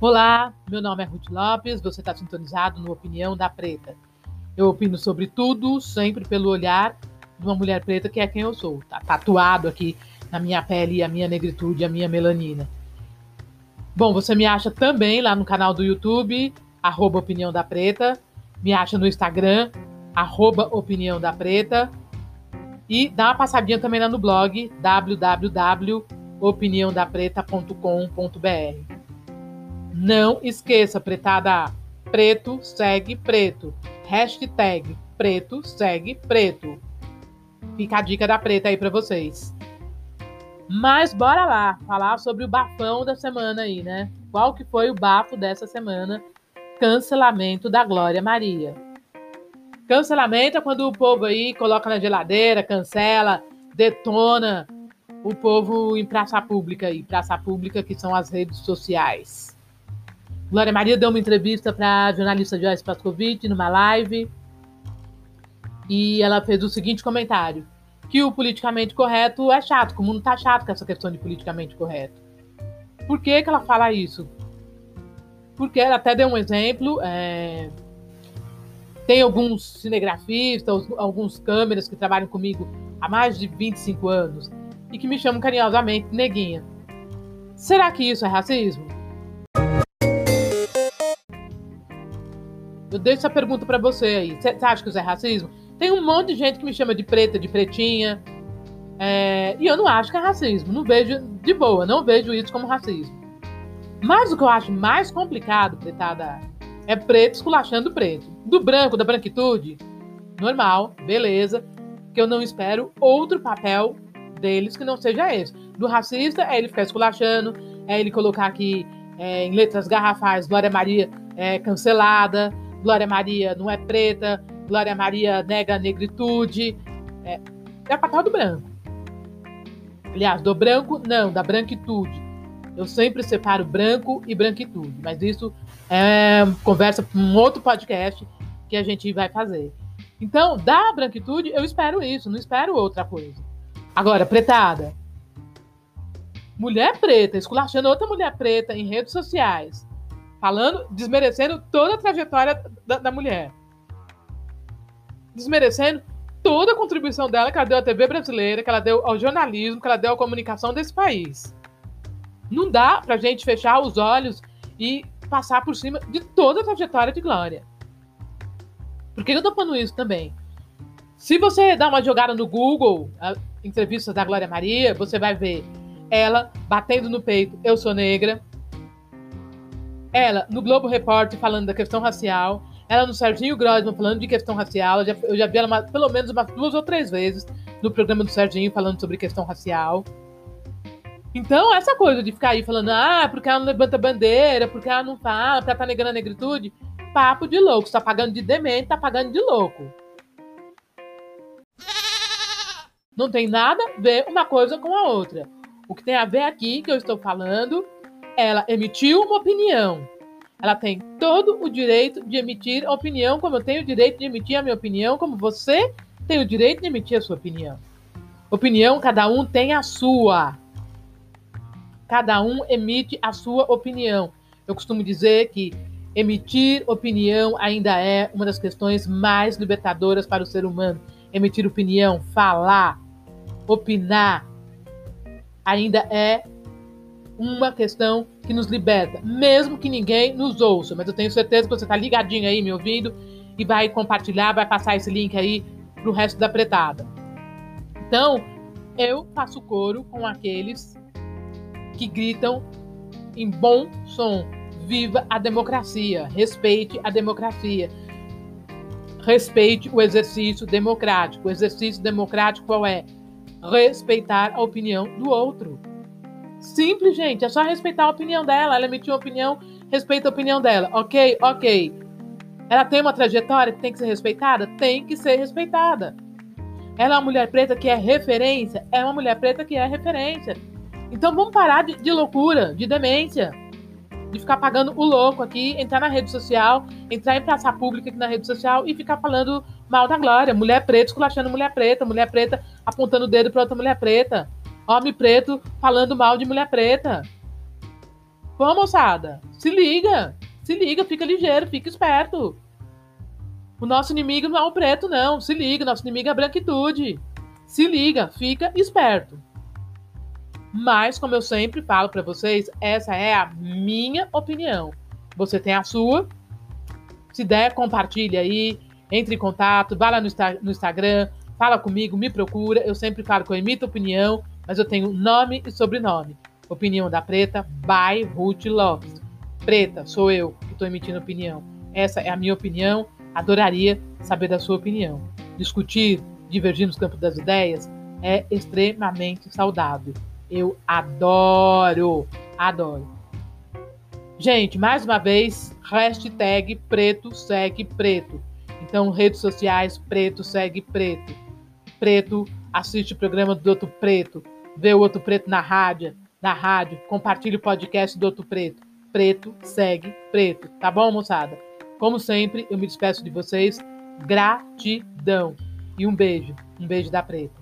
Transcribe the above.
Olá, meu nome é Ruth Lopes, você está sintonizado no Opinião da Preta. Eu opino sobre tudo, sempre pelo olhar de uma mulher preta que é quem eu sou. Tá tatuado aqui na minha pele a minha negritude, a minha melanina. Bom, você me acha também lá no canal do YouTube, arroba Opinião da Preta. Me acha no Instagram, arroba Opinião da Preta. E dá uma passadinha também lá no blog, www.opiniãodapreta.com.br. Não esqueça, pretada, preto segue preto. Hashtag preto segue preto. Fica a dica da preta aí para vocês. Mas bora lá, falar sobre o bafão da semana aí, né? Qual que foi o bafo dessa semana? Cancelamento da Glória Maria. Cancelamento é quando o povo aí coloca na geladeira, cancela, detona o povo em praça pública aí, praça pública que são as redes sociais. Glória Maria deu uma entrevista para a jornalista Joyce Pascovitch numa live e ela fez o seguinte comentário: que o politicamente correto é chato, que o mundo tá chato com essa questão de politicamente correto. Por que, que ela fala isso? Porque ela até deu um exemplo. É... Tem alguns cinegrafistas, alguns câmeras que trabalham comigo há mais de 25 anos e que me chamam carinhosamente neguinha. Será que isso é racismo? Deixo essa pergunta para você aí. Você acha que isso é racismo? Tem um monte de gente que me chama de preta, de pretinha. É, e eu não acho que é racismo. Não vejo de boa, não vejo isso como racismo. Mas o que eu acho mais complicado, pretada, é preto esculachando preto. Do branco, da branquitude, normal, beleza. Que eu não espero outro papel deles que não seja esse. Do racista é ele ficar esculachando, é ele colocar aqui é, em letras garrafais Glória Maria é, cancelada. Glória Maria não é preta, Glória Maria nega a negritude. É, é papel do branco. Aliás, do branco, não, da branquitude. Eu sempre separo branco e branquitude, mas isso é conversa para um outro podcast que a gente vai fazer. Então, da branquitude, eu espero isso, não espero outra coisa. Agora, pretada. Mulher preta, esculachando outra mulher preta em redes sociais, falando, desmerecendo toda a trajetória da, da mulher. Desmerecendo toda a contribuição dela que ela deu à TV brasileira, que ela deu ao jornalismo, que ela deu à comunicação desse país. Não dá pra gente fechar os olhos e passar por cima de toda a trajetória de Glória. Por que eu tô falando isso também? Se você dá uma jogada no Google, entrevistas da Glória Maria, você vai ver ela batendo no peito, eu sou negra, ela, no Globo Repórter, falando da questão racial. Ela no Serginho Grossman falando de questão racial. Eu já, eu já vi ela uma, pelo menos umas duas ou três vezes no programa do Serginho falando sobre questão racial. Então, essa coisa de ficar aí falando, ah, porque ela não levanta bandeira, porque ela não fala, porque ela tá negando a negritude, papo de louco. Você tá pagando de demente, tá pagando de louco. Não tem nada a ver uma coisa com a outra. O que tem a ver aqui, que eu estou falando, ela emitiu uma opinião. Ela tem todo o direito de emitir opinião, como eu tenho o direito de emitir a minha opinião, como você tem o direito de emitir a sua opinião. Opinião, cada um tem a sua. Cada um emite a sua opinião. Eu costumo dizer que emitir opinião ainda é uma das questões mais libertadoras para o ser humano. Emitir opinião, falar, opinar, ainda é uma questão que nos liberta, mesmo que ninguém nos ouça. Mas eu tenho certeza que você está ligadinho aí, me ouvindo, e vai compartilhar, vai passar esse link aí pro resto da pretada. Então, eu faço coro com aqueles que gritam em bom som: viva a democracia, respeite a democracia. Respeite o exercício democrático. O exercício democrático qual é? Respeitar a opinião do outro. Simples, gente. É só respeitar a opinião dela. Ela emitiu uma opinião, respeita a opinião dela. Ok? Ok. Ela tem uma trajetória que tem que ser respeitada? Tem que ser respeitada. Ela é uma mulher preta que é referência? É uma mulher preta que é referência. Então vamos parar de, de loucura, de demência. De ficar pagando o louco aqui, entrar na rede social, entrar em praça pública aqui na rede social e ficar falando mal da Glória. Mulher preta esculachando mulher preta, mulher preta apontando o dedo para outra mulher preta homem preto falando mal de mulher preta. Pô, moçada, se liga, se liga, fica ligeiro, fica esperto. O nosso inimigo não é o preto, não. Se liga, nosso inimigo é a branquitude. Se liga, fica esperto. Mas, como eu sempre falo para vocês, essa é a minha opinião. Você tem a sua. Se der, compartilha aí, entre em contato, vá lá no, no Instagram, fala comigo, me procura. Eu sempre falo que eu emito opinião, mas eu tenho nome e sobrenome. Opinião da Preta by Ruth Lopes. Preta, sou eu que estou emitindo opinião. Essa é a minha opinião. Adoraria saber da sua opinião. Discutir, divergir nos campos das ideias é extremamente saudável. Eu adoro, adoro. Gente, mais uma vez, hashtag preto segue preto. Então, redes sociais, preto segue preto. Preto assiste o programa do Outro Preto, vê o Outro Preto na rádio, na rádio, compartilha o podcast do Outro Preto. Preto segue preto, tá bom, moçada? Como sempre, eu me despeço de vocês. Gratidão. E um beijo. Um beijo da Preta.